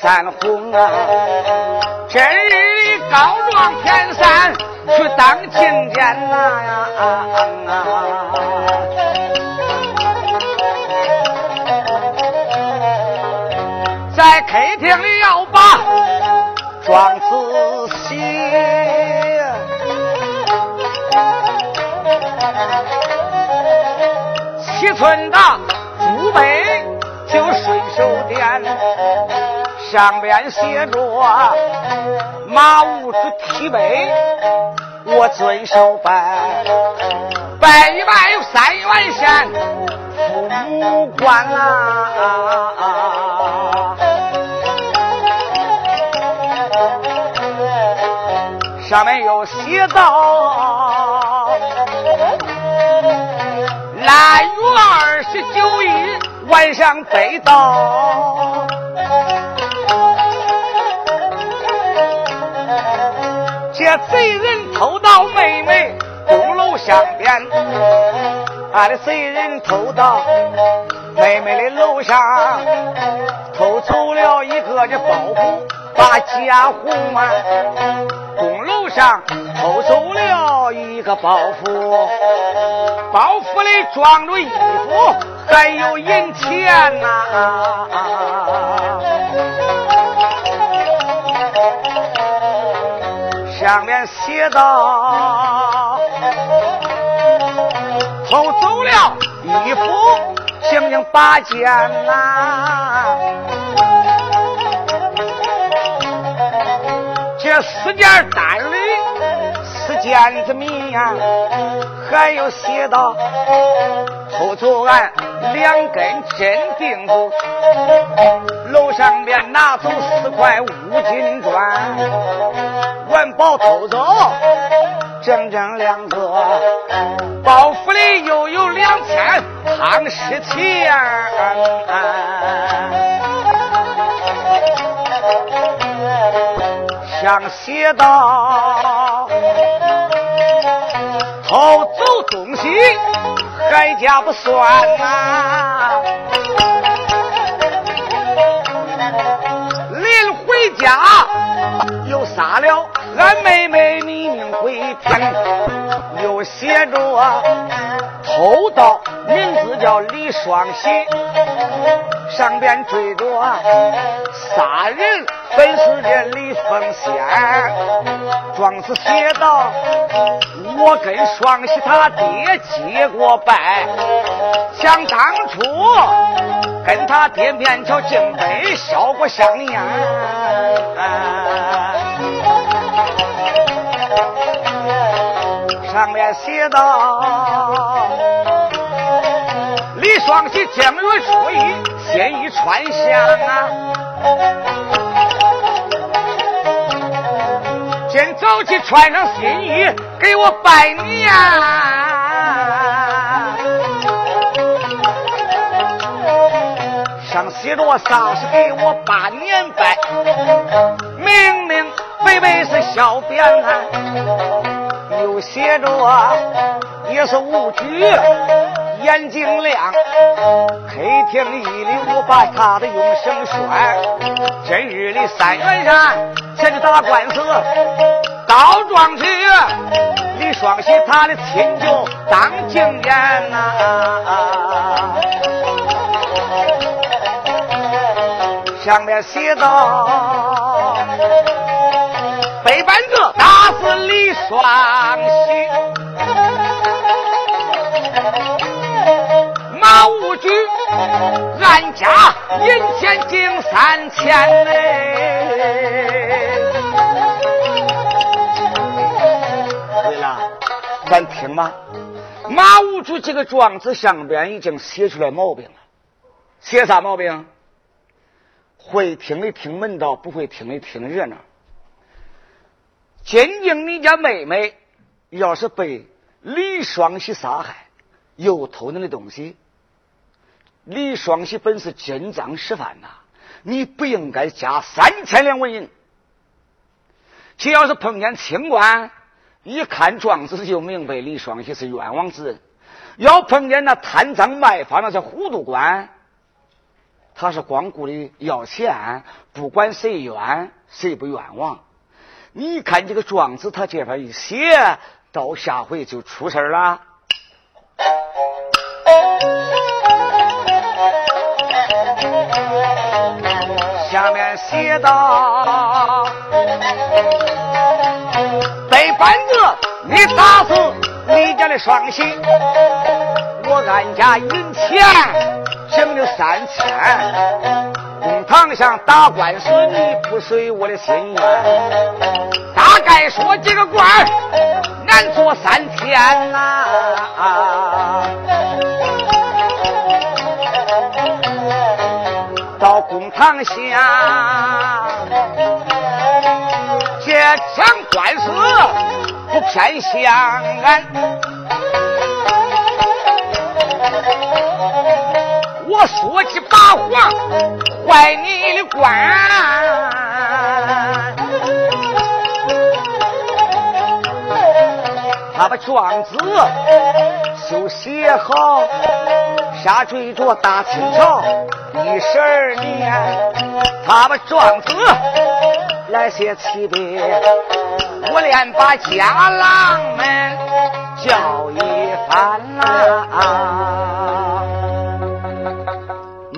山红啊，真日里高壮天山去当亲家呐。在客厅里要把庄子写，七寸大上边写着马武之提碑，我遵守拜，拜一拜三元钱，父母官啊。上面有写道：腊月二十九日晚上得到，贼人偷到妹妹东楼上边，俺的贼人偷到妹妹的楼上，偷走了一个这包袱，把家红啊。东楼上偷走了一个包袱，包袱里装着衣服，还有银钱呐。上面写道：偷走了衣服，刑刑八件呐。这四件单里四件子谜呀，还有写道。偷走俺两根真钉子，楼上面拿走四块五金砖，完宝偷走。整整两个，包袱里又有两千夯实钱。上写道：偷走东西还家不算呐，临回家又杀了俺妹妹你命回天，又写着偷盗名字叫李双喜，上边追着杀人。本是这李凤仙，庄子写道：我跟双喜他爹结过拜，想当初跟他爹面朝敬杯，烧过香烟。上面写道：李双喜正月初一，先一串香啊。先早起穿上新衣，给我拜年。上写着啥是给我把年拜，明明白白是小扁担，又写着也是无拘。眼睛亮，客厅一里我把他的用绳拴。今日里三元山前去打官司，告状去。李双喜他的亲舅当经验呐，上面写道：板子打死李双喜。马无惧，俺家银钱净三千嘞。对了，咱听嘛，马无惧这个状子上边已经写出来毛病了。写啥毛病？会听的听门道，不会听的听热闹。今竟你家妹妹要是被李双喜杀害，又偷你的东西。李双喜本是进赃失范呐，你不应该加三千两纹银。只要是碰见清官，一看状子就明白李双喜是冤枉之人；要碰见那贪赃卖法那些糊涂官，他是光顾的要钱，不管谁冤谁不冤枉。你看这个状子，他这边一写，到下回就出事了。下面写道：背板子，你打死你家的双喜，我俺家银钱挣了三千。公堂上打官司，你不随我的心愿。大概说几个官难做三天呐。到公堂下，这场官司不偏向俺。我说起八话，坏你的官。他把状子就写好，下坠着大清朝一十二年。他把状子来写起别，我连把家郎们叫一番呐。啊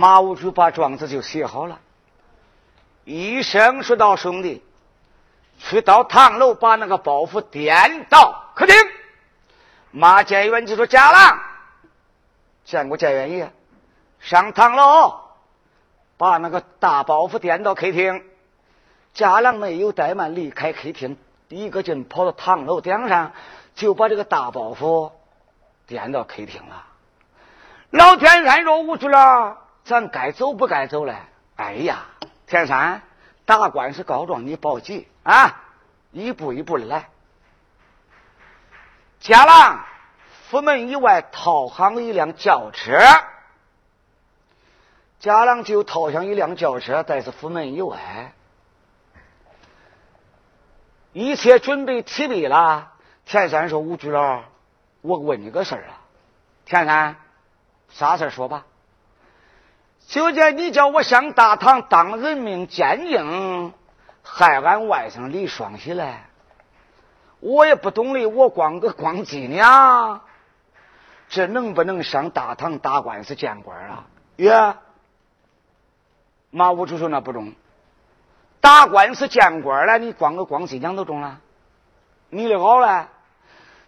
马无主把状子就写好了，一声说道：“兄弟，去到堂楼把那个包袱颠到客厅。”马建元就说：“家郎，见过建元爷，上堂楼把那个大包袱颠到客厅。”家郎没有怠慢，离开客厅，一个劲跑到堂楼顶上，就把这个大包袱颠到客厅了。老天山说：“无主了。”咱该走不该走嘞？哎呀，田山，打官司告状，你别急啊，一步一步的来。家郎，府门以外套上一辆轿车，家郎就套上一辆轿车，但是府门以外，一切准备齐备了。田山说：“吴局长，我问你个事儿啊。”田山，啥事说吧。就见你叫我上大堂当人命鉴定，害俺外甥李双喜来，我也不懂的，我光个光伎俩，这能不能上大堂打官司见官啊？呀，马武主说那不中，打官司见官了，你光个光伎俩都中了，你的好嘞。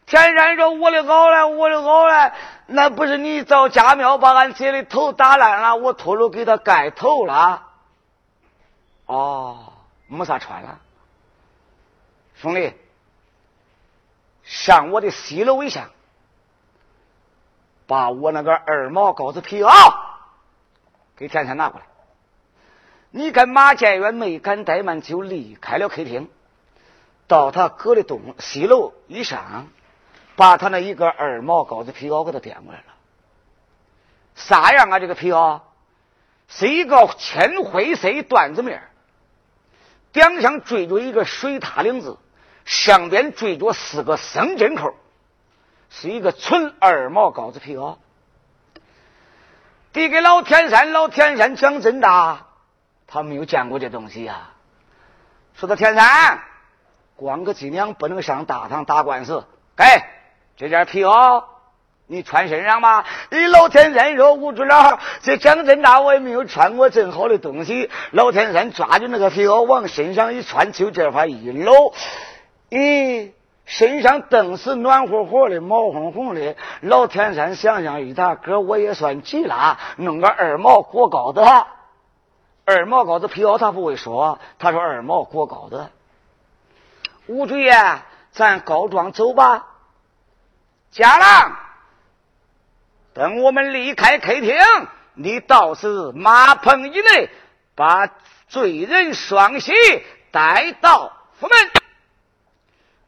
田山说：“我的好嘞，我的好嘞，那不是你找家庙把俺姐的头打烂了，我秃噜给他盖头了。哦，没啥穿了，兄弟，上我的西楼一下，把我那个二毛羔子皮袄给天山拿过来。你跟马建元没敢怠慢，就离开了客厅，到他哥的东西楼以上。”把他那一个二毛羔子皮袄给他点过来了，啥样啊？这个皮袄是一个浅灰色缎子面，顶上缀着一个水獭领子，上边缀着四个生针扣，是一个纯二毛羔子皮袄。递给老天山，老天山讲真的，他没有见过这东西呀。说到天山，光个脊梁不能上大堂打官司，给。这件皮袄你穿身上吧。你老天山说吴主了，这讲真大，我也没有穿过正好的东西。老天山抓住那个皮袄往身上一穿，就这块一搂，咦，身上顿时暖和和的，毛烘烘的。老天山想想一打哥，我也算急了，弄个二毛过高的，二毛高的皮袄他不会说，他说二毛过高的。吴主爷，咱告状走吧。家郎，等我们离开客厅，你倒是马棚以内，把罪人双喜带到府门。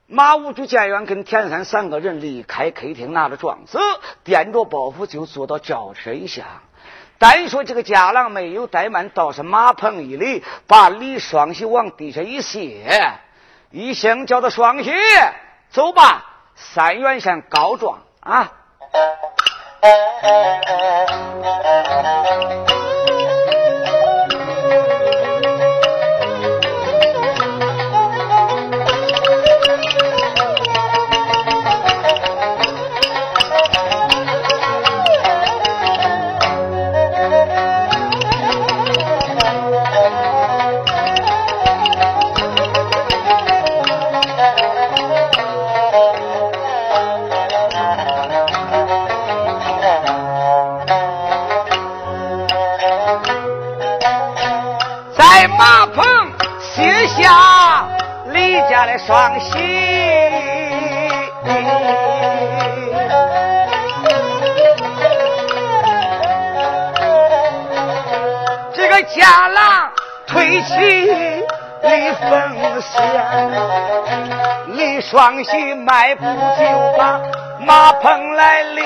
马五主监员跟田三三个人离开客厅，拿着状子，掂着包袱就坐到轿车一下。单说这个家郎没有怠慢，倒是马棚一里把李双喜往地下一卸，一声叫他双喜，走吧，三原县告状啊。双喜，这个家郎推起李凤仙，李双喜迈步就把马棚来立，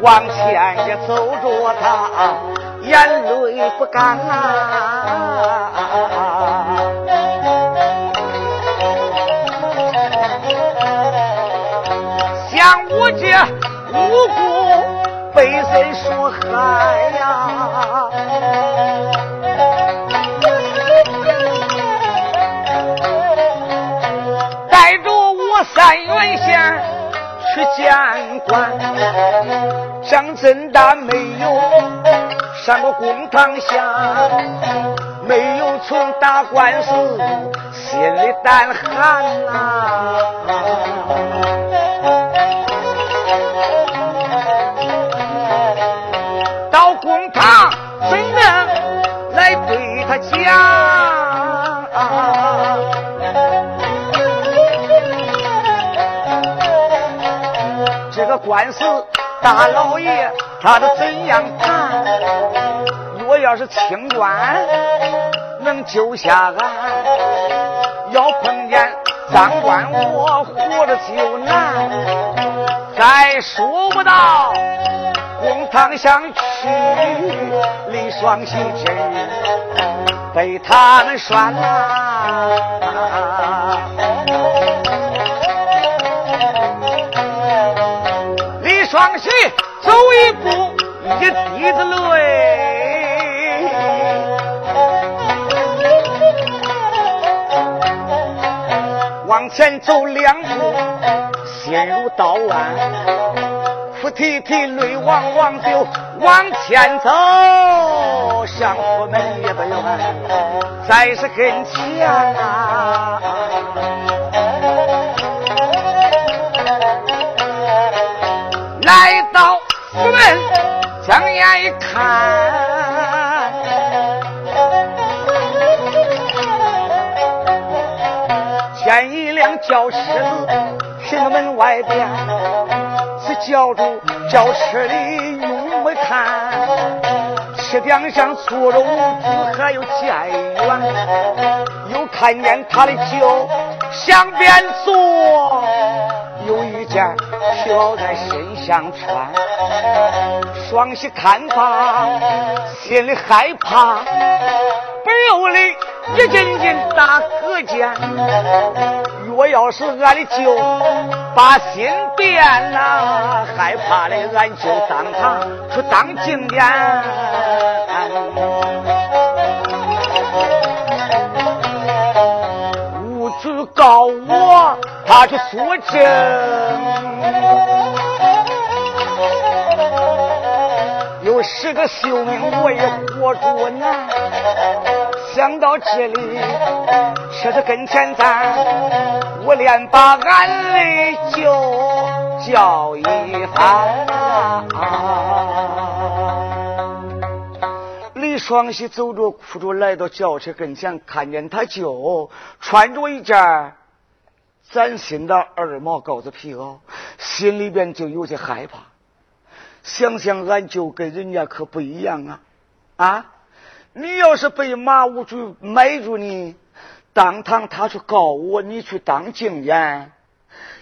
往前也走着他，眼泪不干啊。我三元县去见官，张真大没有上过公堂下，没有从打官司，心里胆寒呐。官司，大老爷他的怎样判？若要是清官能救下俺，要碰见赃官，我活着就难。再说不到。公堂上去，李双喜真被他们拴啦。李双喜走一步，一滴子泪，往前走两步，心如刀剜。哭啼啼，泪汪汪，就往前走，向府门也不远，在是跟前啊。来看，见一辆轿车子停在门外边。是叫住轿车里用没看，车顶上坐着五子还有监员，又看见他的酒向边坐，有一件飘在身上穿，双膝看罢，心里害怕，不由得一阵阵打呵欠。若要是俺的舅把心变了，害怕的俺就当堂去当经典。无主告我，他去作证，有十个性命我也活着难。想到这里，车子跟前站，我连把俺泪就叫一番。李双喜走着哭着来到轿车跟前，看见他舅穿着一件崭新的二毛羔子皮袄，心里边就有些害怕。想想俺舅跟人家可不一样啊，啊！你要是被马五主买住你，当堂他去告我，你去当经验。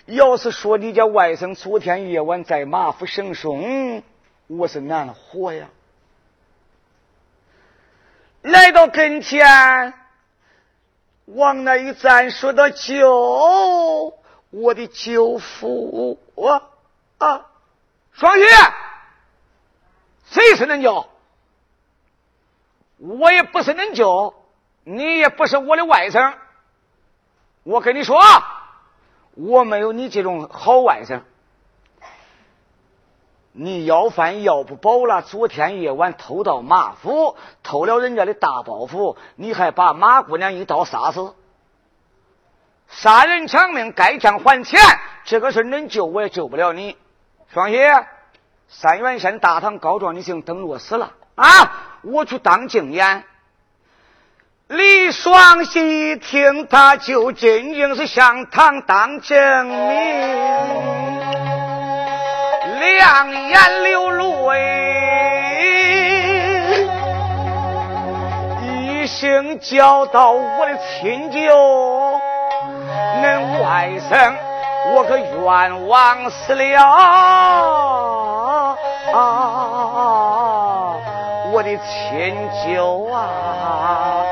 要是说你家外甥昨天夜晚在马府生松，我是难活呀。来到跟前，往那一站，说的：“舅，我的舅父啊啊，双喜，谁是恁舅？我也不是恁舅，你也不是我的外甥。我跟你说，我没有你这种好外甥。”你要饭要不饱了，昨天夜晚偷到马府，偷了人家的大包袱，你还把马姑娘一刀杀死，杀人偿命，该账还钱。这个事能救我也救不了你。双喜，三元县大堂告状，你姓等落死了啊！我去当证言。李双喜一听，他就仅仅是向堂当证明。两眼流泪，一声叫到我的亲舅，恁外甥，我可冤枉死了，我的亲舅啊！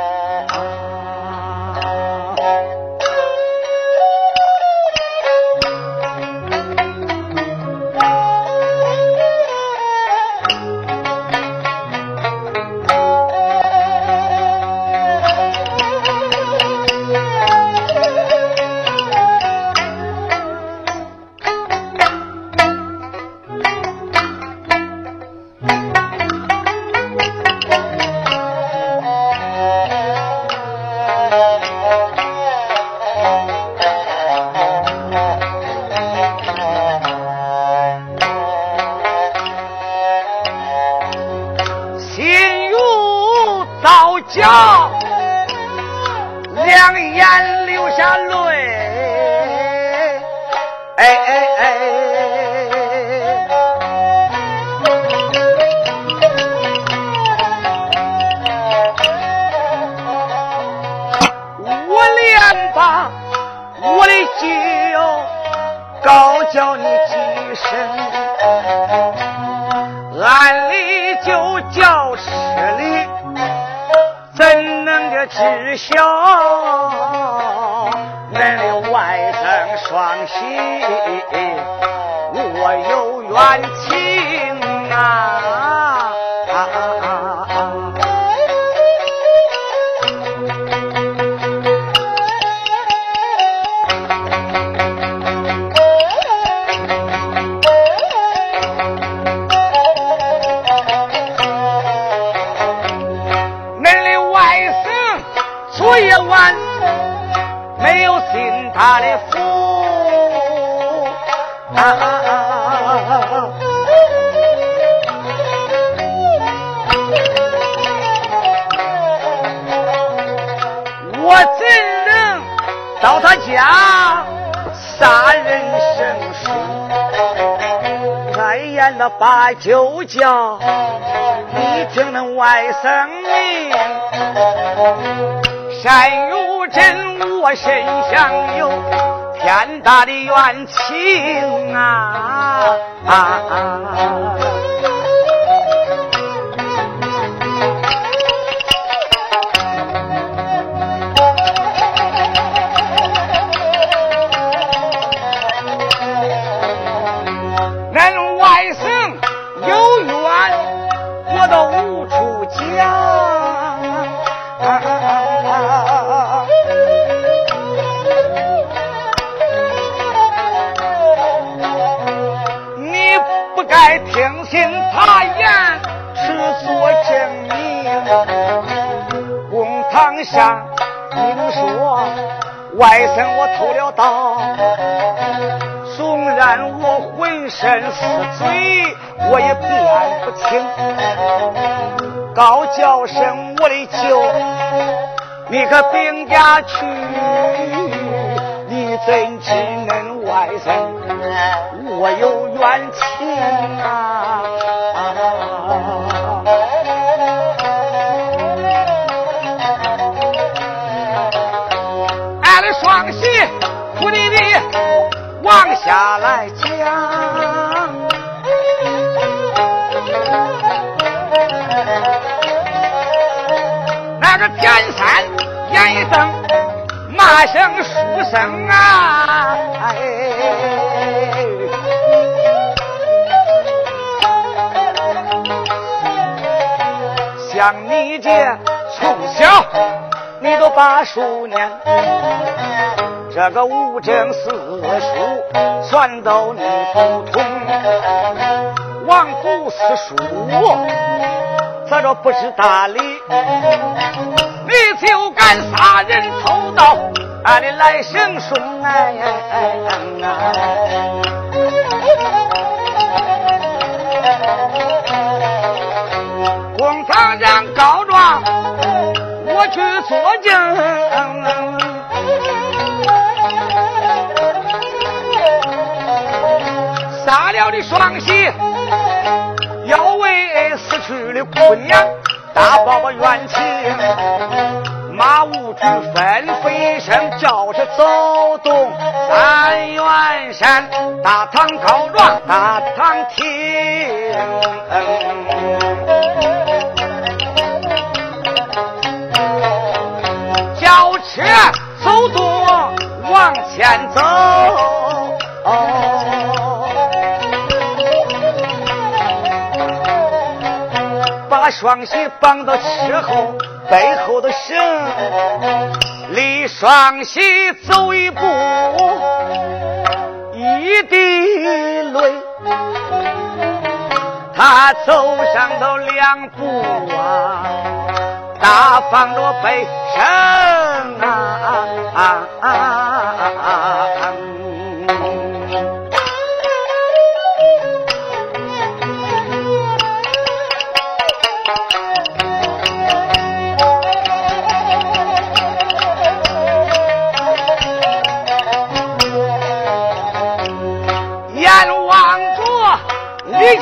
没有信他的福我怎能到他家杀人生疏开眼了把酒叫你听那外甥的山如真，我身上有天大的冤情啊！下，外甥我偷了刀？纵然我浑身是罪，我也辩不清。高叫声我的舅，你可禀家去，你怎知恁外甥我有冤情啊？下来讲。那个田三严一登，那书生啊，哎，像你这从小。你都把书念，这个五经四书全道你不通，枉读四书。咱这不知大理，你就敢杀人偷盗，俺的来生顺哎！公堂上告状，我去作证，了你双喜。要为死去的姑娘大报个冤情，马无惧吩咐一声，叫着走动三元山，大堂告状，大堂听，轿车走动往前走。双喜绑到车后背后的绳，离双喜走一步，一滴泪。他走上头两步啊，大放着悲声啊。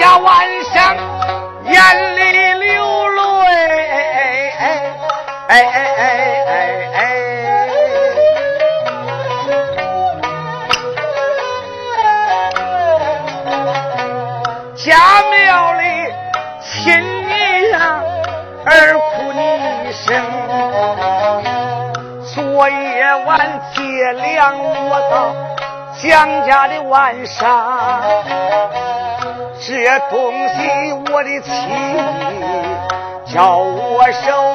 家万象眼里流泪，哎哎哎哎哎哎哎哎！家庙里亲你呀，儿哭你一声，昨夜晚接粮我到蒋家的晚上。这东西我的妻叫我受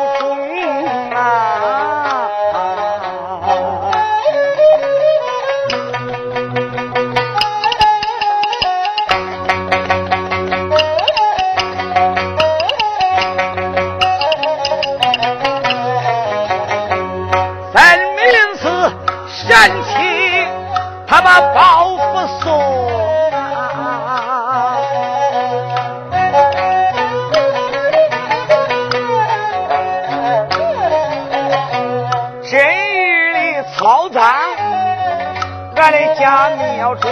家庙中，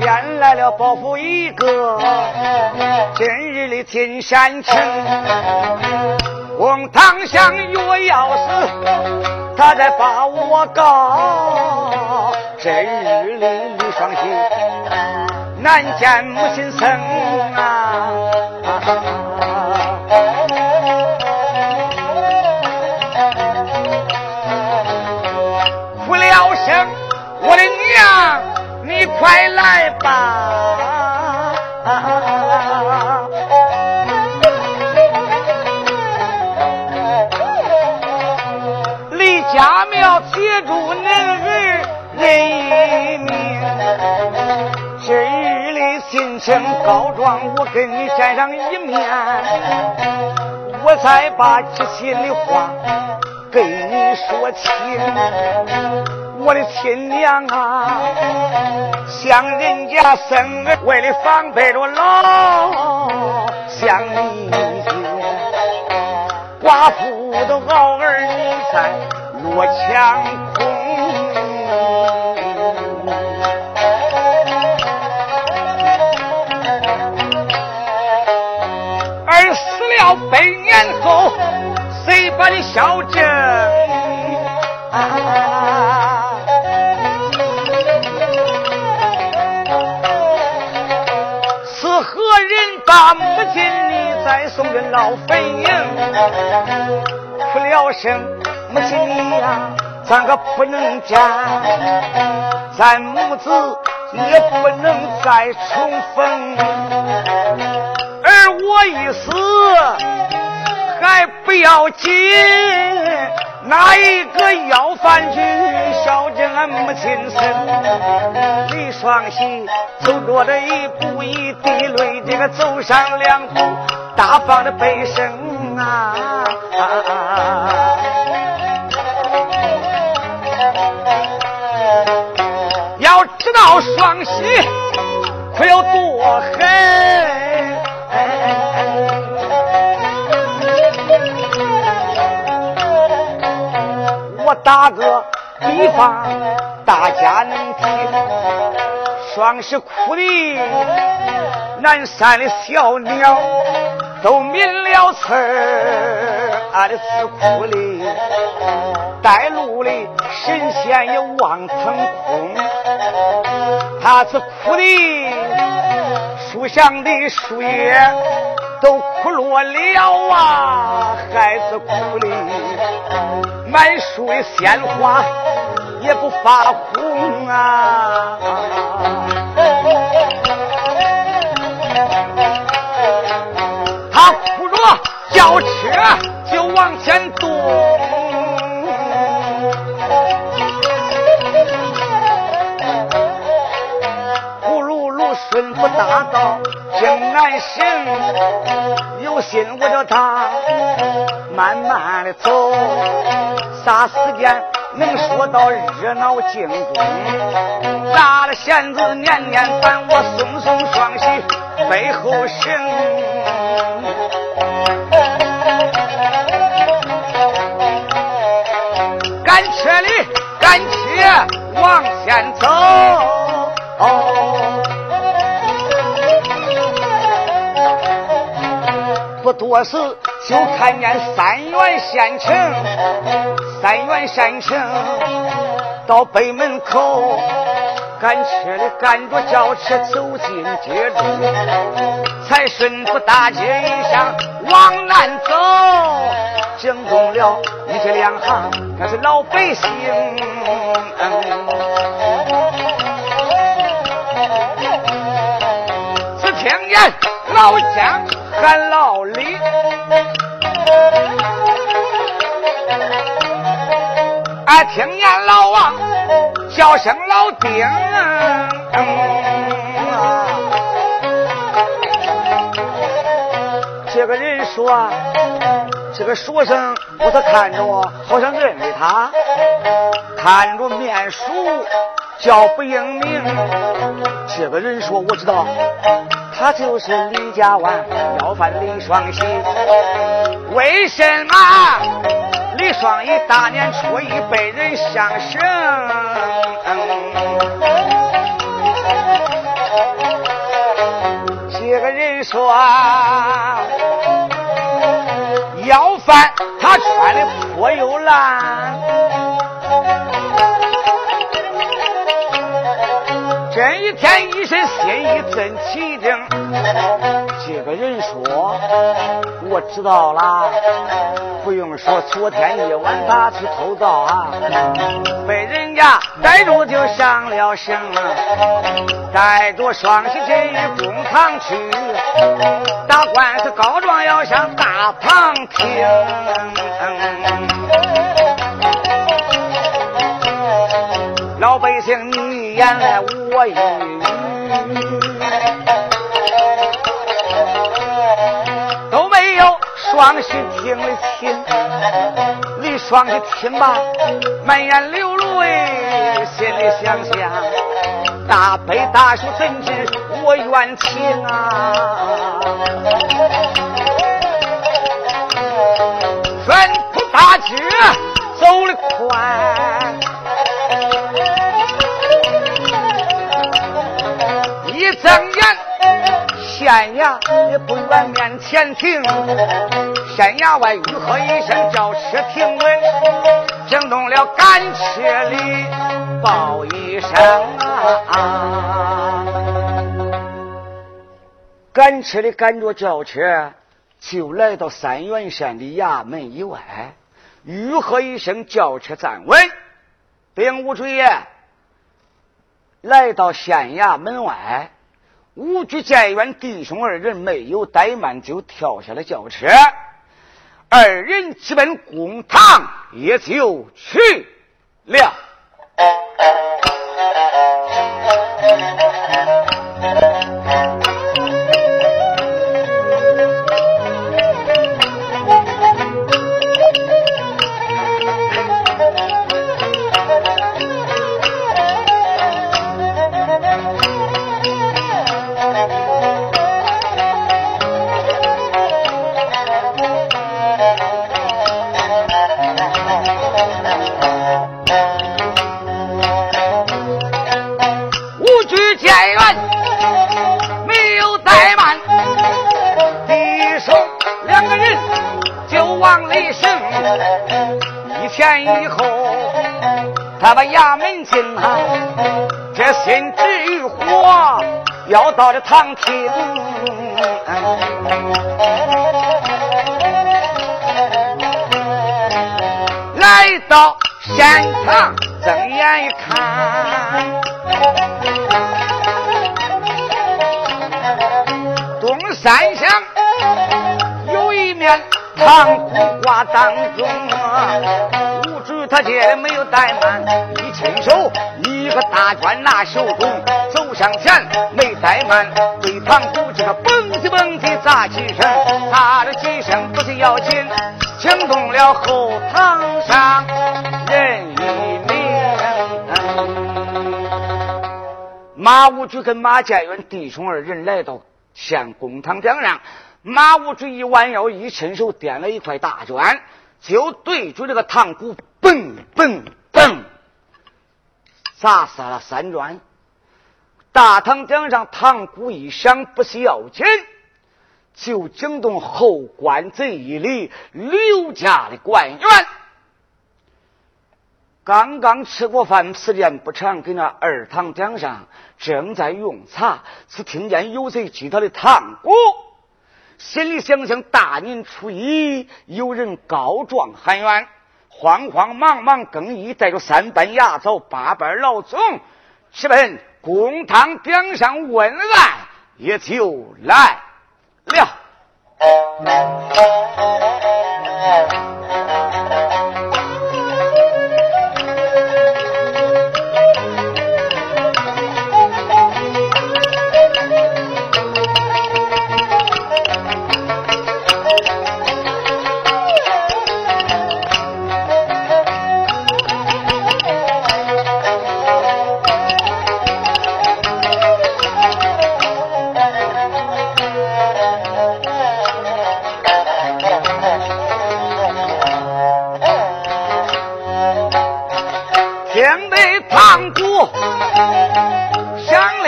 变来了伯父一个，今日的金山城，公堂上若要死他再把我告，今日里李双喜难见母亲生。告状，我跟你见上一面，我再把这心里话跟你说清。我的亲娘啊，像人家生儿为了防备着老，像你寡妇都熬儿女在落墙哭，谁把你孝正？把母亲你再送进老坟茔，哭了声，母亲你呀，咱可不能嫁，咱母子也不能再重逢。而我一死还不要紧，哪一个要饭去孝敬俺母亲身？李双喜走着的一步一滴泪，这个走上两步，大方的背身啊！要知道双喜可有多狠。打个比方，大家能听。双是哭的，南山的小鸟都鸣了词儿，俺的是哭的，带路的神仙也望腾空。他是哭的，树上的树叶都枯落了啊，孩子哭的。满树的鲜花也不发红啊！他扶着轿车就往前动，呼噜噜顺福大道正南行，有心我叫他慢慢的走。啥时间能说到热闹京中？咋了弦子年年烦我松松双喜背后行？赶车里赶车往前走，不多时就看见三元县城。三元县城到北门口，赶车的赶着轿车走进街中，才顺府大街一上往南走，惊动了一这两行那是老百姓。只听见老姜喊老李。俺听见老王叫声老丁，这个人说，这个书生我他看着，好像认得他，看着面熟，叫不应名。这个人说，我知道，他就是李家湾要饭李双喜，为什么？李双喜大年初一被人相绳，这个人说要饭，他穿的破又烂，一天一身心意真齐整。这个人说我知道了。不用说，昨天夜晚他去偷盗啊，被人家逮住就上了绳，带着双喜进公堂去打官司，告状要向大堂听。老百姓你一言来我一语。双喜听了亲，李双喜听罢，满眼流泪，心里想想，大悲大叔怎知我冤情啊？吩咐大姐走得快，县衙也不远面前停。县衙外，吁喝一声，叫车停稳，惊动了赶车里报一声啊！赶车的赶着轿车，就来到三原县的衙门以外。吁喝一声，轿车站稳。兵务主爷来到县衙门外，武举监院弟兄二人没有怠慢，就跳下了轿车，二人直奔公堂，也就去了。见元，没有怠慢，一手两个人就往里行，一前一后，他把衙门进啊，这心直欲火，要到这堂厅。来到现场，睁眼一看。山上有一面堂古画当中。他这里没有怠慢，一伸手，一个大卷拿手中，走上前，没怠慢，对堂鼓这个嘣叽嘣叽砸几声，砸了几声不是要紧，惊动了后堂上人一名。马武举跟马建元弟兄二人来到向公堂顶上，马武举一弯腰，一伸手，掂了一块大砖。就对住这个堂鼓，嘣嘣嘣，砸死了三砖。大堂顶上堂鼓一响，不是要紧，就惊动后官贼一里刘家的官员。刚刚吃过饭，时间不长，跟那二堂顶上正在用茶，只听见有谁击他的堂鼓。心里想想，大年初一有人告状喊冤，慌慌忙忙更衣，带着三班牙走、八班老总，直奔公堂顶上问案，也就来了。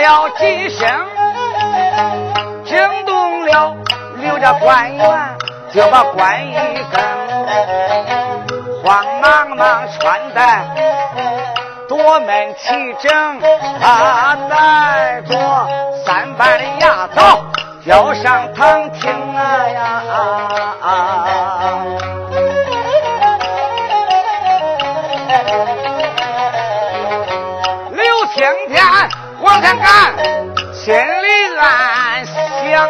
了几声惊动了刘家官员，就把官衣更，慌忙忙穿戴，夺门齐整，他带着三班的牙枣，就上堂听往前赶。心里暗想，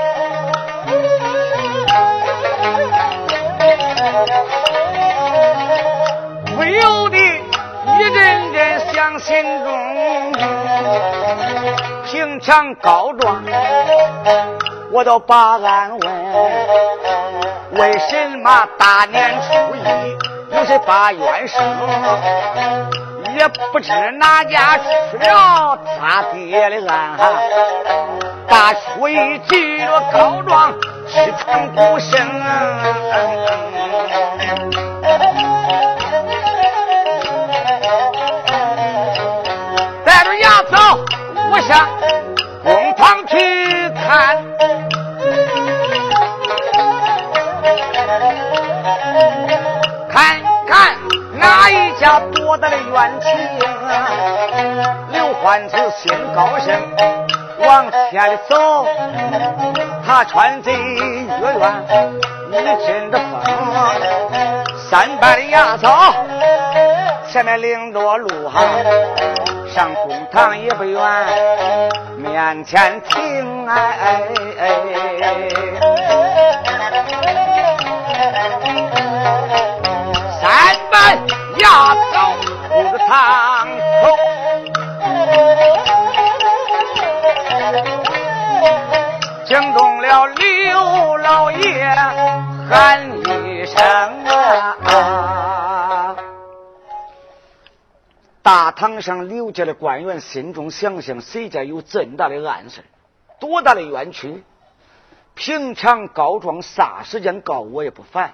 不由得一阵阵想心中。平常告状，我都把俺问，为什么大年初一又是把冤生？也不知哪家出了他爹的案，大初一举着告状是堂鼓声，带着牙走，我上公堂去看。看看哪一家多大的冤情！刘欢子心高兴，往前走，他穿贼越远，一阵的风，三班的牙草，前面领着路哈，上公堂也不远，面前停哎哎。三班班牙草入堂口，惊动了刘老爷，喊一声啊。大堂上，刘家的官员心中想想：谁家有这么大的暗事，多大的冤屈？平常告状啥时间告我也不烦。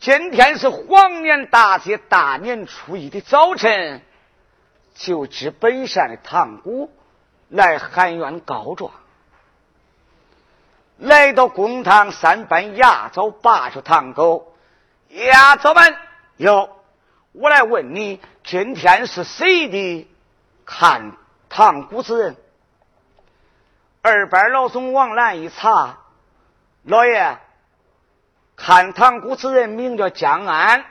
今天是黄年大节，大年初一的早晨，就知本山的堂姑来喊冤告状。来到公堂，三班牙枣拔出堂口，牙枣们哟。我来问你，今天是谁的看堂姑之人？二班老总王兰一查，老爷，汉唐古之人名叫江安，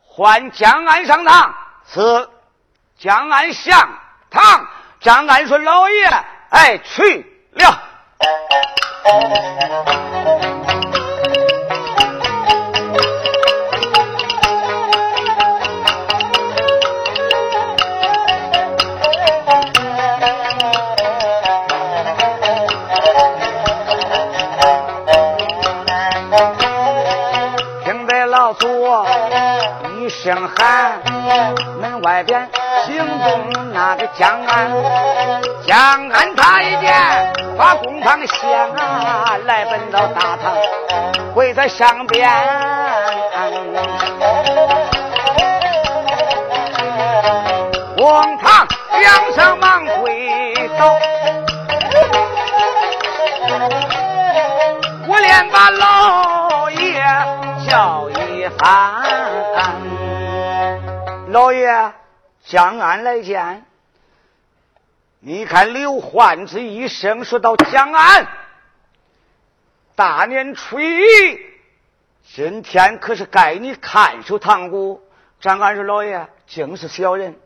唤江安上堂。是江安上堂。江安说：“老爷，哎，去了。”声喊，门外边行动那个江安，江安他一见把公堂掀啊，来奔到大堂，跪在上边，公堂两声忙跪倒，我连把老爷叫一番。老爷，江安来见。你看刘焕之一声说到江安，大年初一，今天可是该你看守堂姑。张安说：“老爷，竟是小人。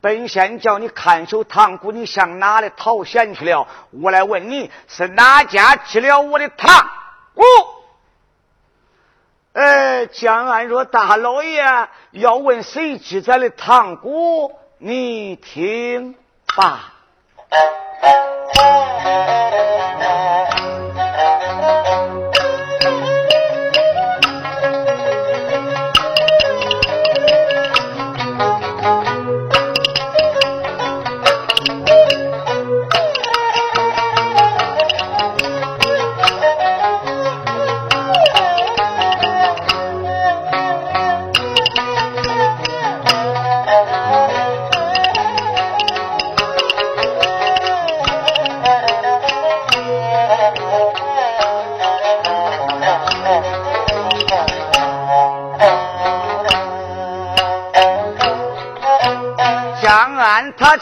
本县叫你看守堂姑，你上哪里逃闲去了？我来问你，是哪家吃了我的堂姑？”哎，江安若：“大老爷要问谁记载的唐古，你听吧。”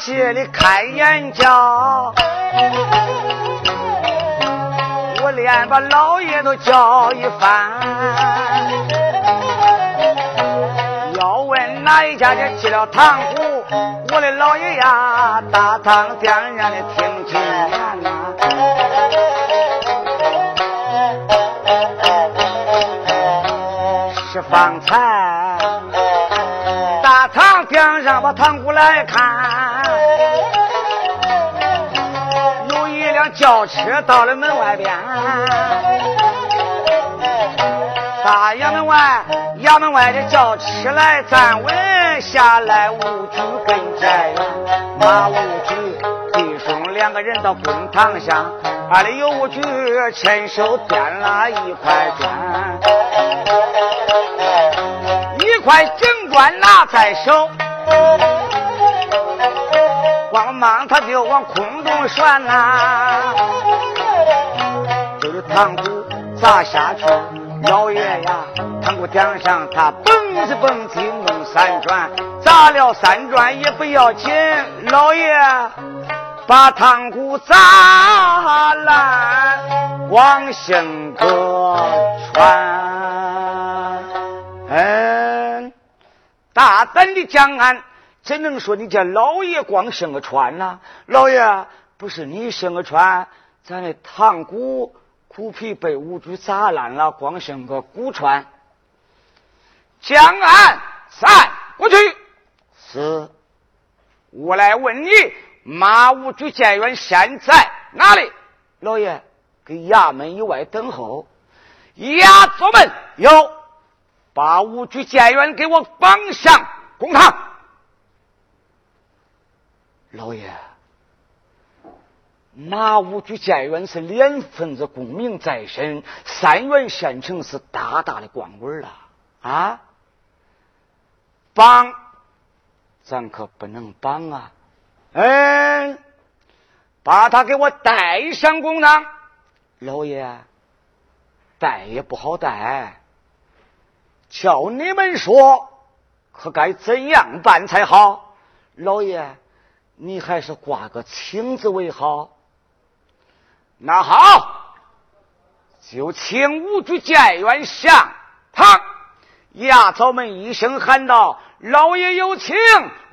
他这里开眼角，我连把老爷都叫一番。要问哪一家的进了堂鼓，我的老爷呀，大堂店让的听清言呐。是方才大堂顶上把堂鼓来看。轿车到了门外边，大衙门外，衙门外的轿车来站稳下来，五局跟前呀，马五局弟兄两个人到公堂下，二里有五局牵手掂了一块砖，一块整砖拿在手。慌忙他就往空中旋呐，就是堂鼓砸下去，老爷呀，堂鼓顶上他蹦是蹦起弄三转，砸了三转也不要紧，老爷把堂鼓砸烂。光兴个船。嗯，大胆的江岸，怎能说你家老爷光生个船呢？老爷，不是你生个船，咱的塘鼓鼓皮被乌龟砸烂了，光剩个古船。江岸散过去。是，我来问你，马五举监员现在哪里？老爷，给衙门以外等候。押走门有，把五举监员给我绑上公堂。老爷，马武举监员是两份子功名在身，三元县城是大大的官官了啊！绑，咱可不能绑啊！嗯，把他给我带上公堂。老爷，带也不好带，叫你们说，可该怎样办才好？老爷，你还是挂个请字为好。那好，就请五局监员上堂。衙曹们一声喊道。老爷有请，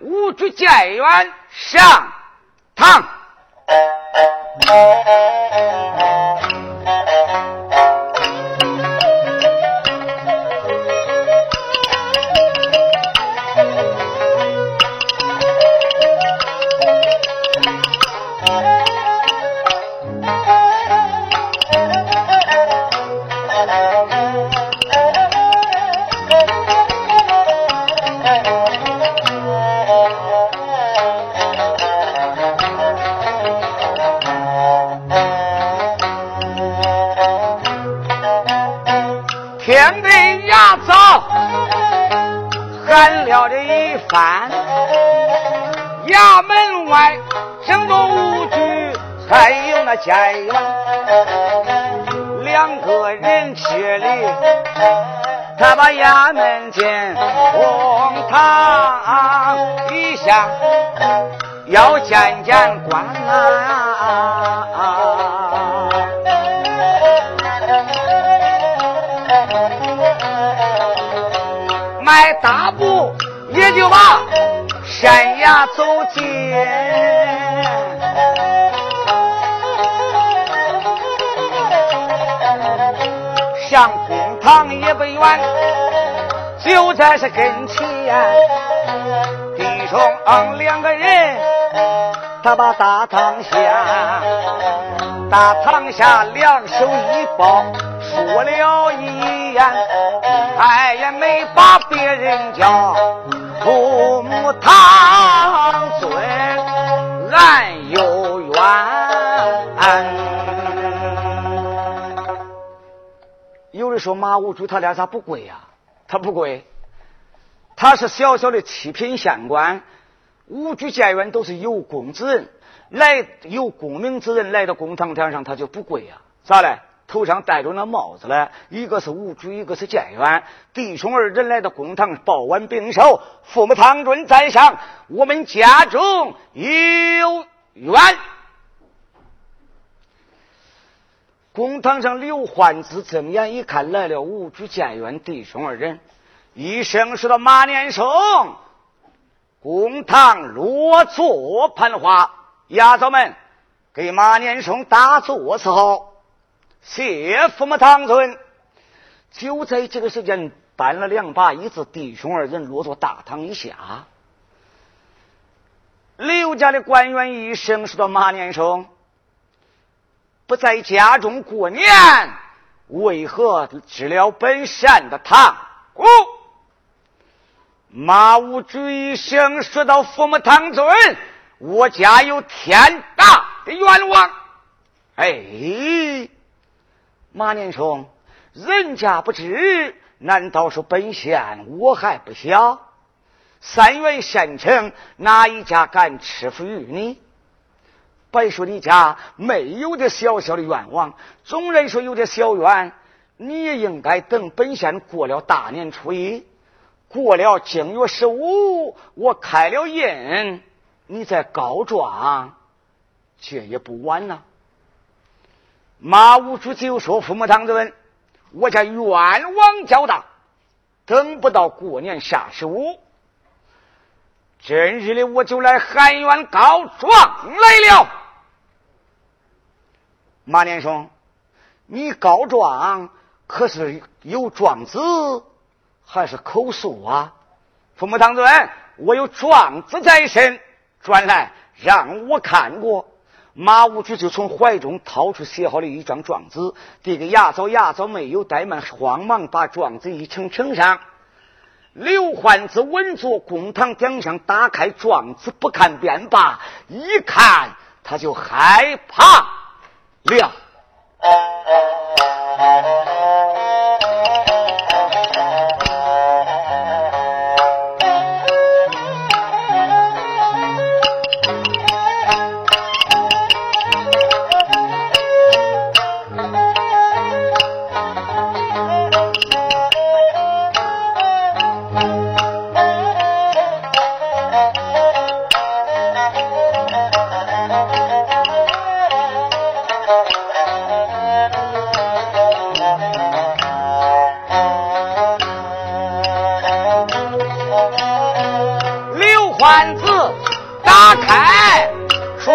五局监员上堂。这一番，衙门外整多无拘，还有那监员，两个人接力，他把衙门进公堂一下，要见见官啊。就把山崖走进，向公堂也不远，就在是跟前。弟兄两个人，他把大堂下，大堂下两手一抱。说了一言，再也没把别人叫父母堂尊，俺有冤。有人说马无主他俩咋不跪呀？他不跪，他是小小的七品县官，五举监员都是有功之人，来有功名之人来到公堂堂上，他就不跪呀？咋嘞？头上戴着那帽子嘞，一个是武举，一个是监员。弟兄二人来到公堂，报完兵手，父母堂尊在上，我们家中有冤。公堂上，刘焕子睁眼一看，来了武举监员弟兄二人，一声说到：“马年生，公堂落座盘话，衙曹们给马年生打坐伺候。”谢父母堂尊，就在这个时间，搬了两把椅子，弟兄二人落座大堂以下。刘家的官员一声说道：“马年生不在家中过年，为何治了本山的堂？”哦，马武举一声说道：“父母堂尊，我家有天大的愿望。”哎。马年生，人家不知，难道说本县我还不晓？三原县城哪一家敢吃服于你？别说你家没有这小小的愿望，众人说有点小愿，你也应该等本县过了大年初一，过了正月十五，我开了印，你再告状，这也不晚呐。马武主就说：“父母堂尊，我家冤枉较大，等不到过年下十五，今日里我就来喊冤告状来了。”马年兄，你告状可是有状子还是口述啊？父母堂尊，我有状子在身，转来让我看过。马武举就从怀中掏出写好的一张状子，递给牙枣。牙枣没有怠慢，慌忙把状子一呈呈上。刘焕子稳坐公堂顶上，打开状子不看便罢，一看他就害怕了。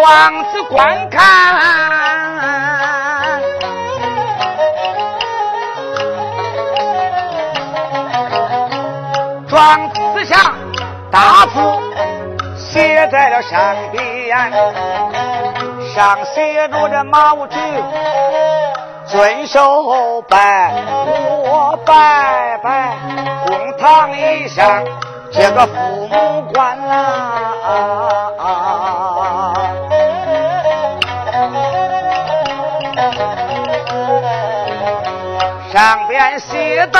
王子观看，庄子上大字写在了上边，上写着这马武举遵守拜，我拜拜公堂以上这个父母官啊。上边写道：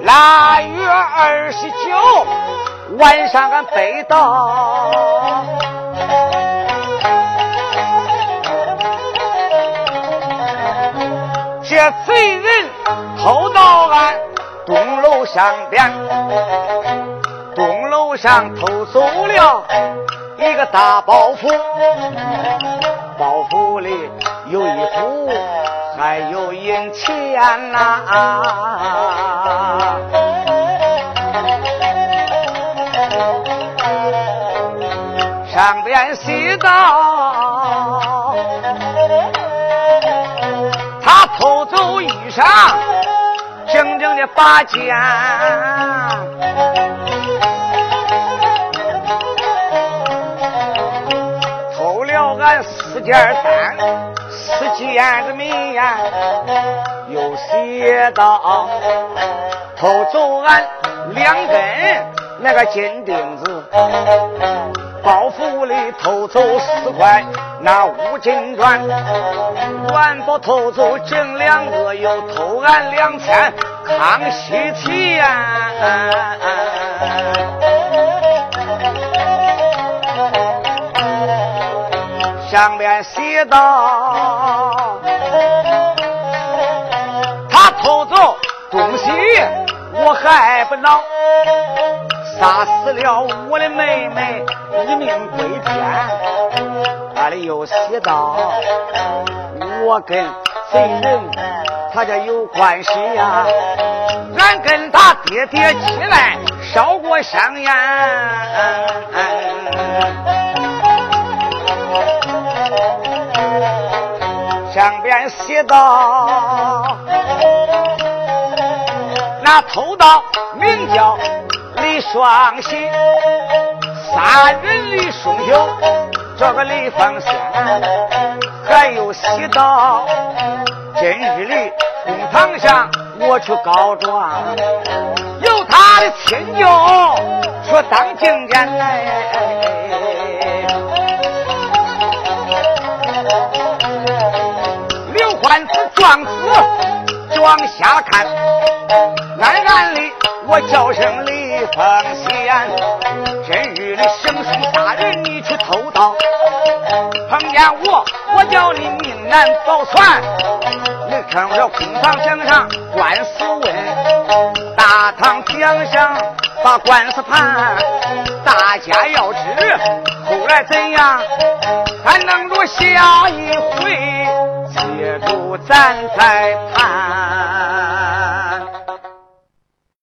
腊月二十九晚上俺北道，这贼人偷到俺东楼上边，东楼上偷走了一个大包袱。包袱里有一副，还有银钱呐，上边写道：他偷走衣裳，整整的八件。偷了俺四件衫，四件子米呀，又写道偷走俺两根那个金钉子，包袱里偷走四块那五金砖，完不偷走整两个，又偷俺两千康熙钱。上面写道：他偷走东西，我还不恼；杀死了我的妹妹，一命归天。那里又写道：我跟贼人他家有关系呀，俺跟他爹爹起来烧过香烟。边写道：那偷盗名叫李双喜，杀人李双秀，这个李方仙。还有西道：今日里公堂上我去告状，有他的亲舅说当证件来。官子状子往下看，暗暗里我叫声李凤仙，今日里行凶杀人，你去偷盗，碰见我，我叫你命难保全。你看我公堂墙上官司问，大堂墙上把官司判，大家要知后来怎样。还能落下一回截住咱再谈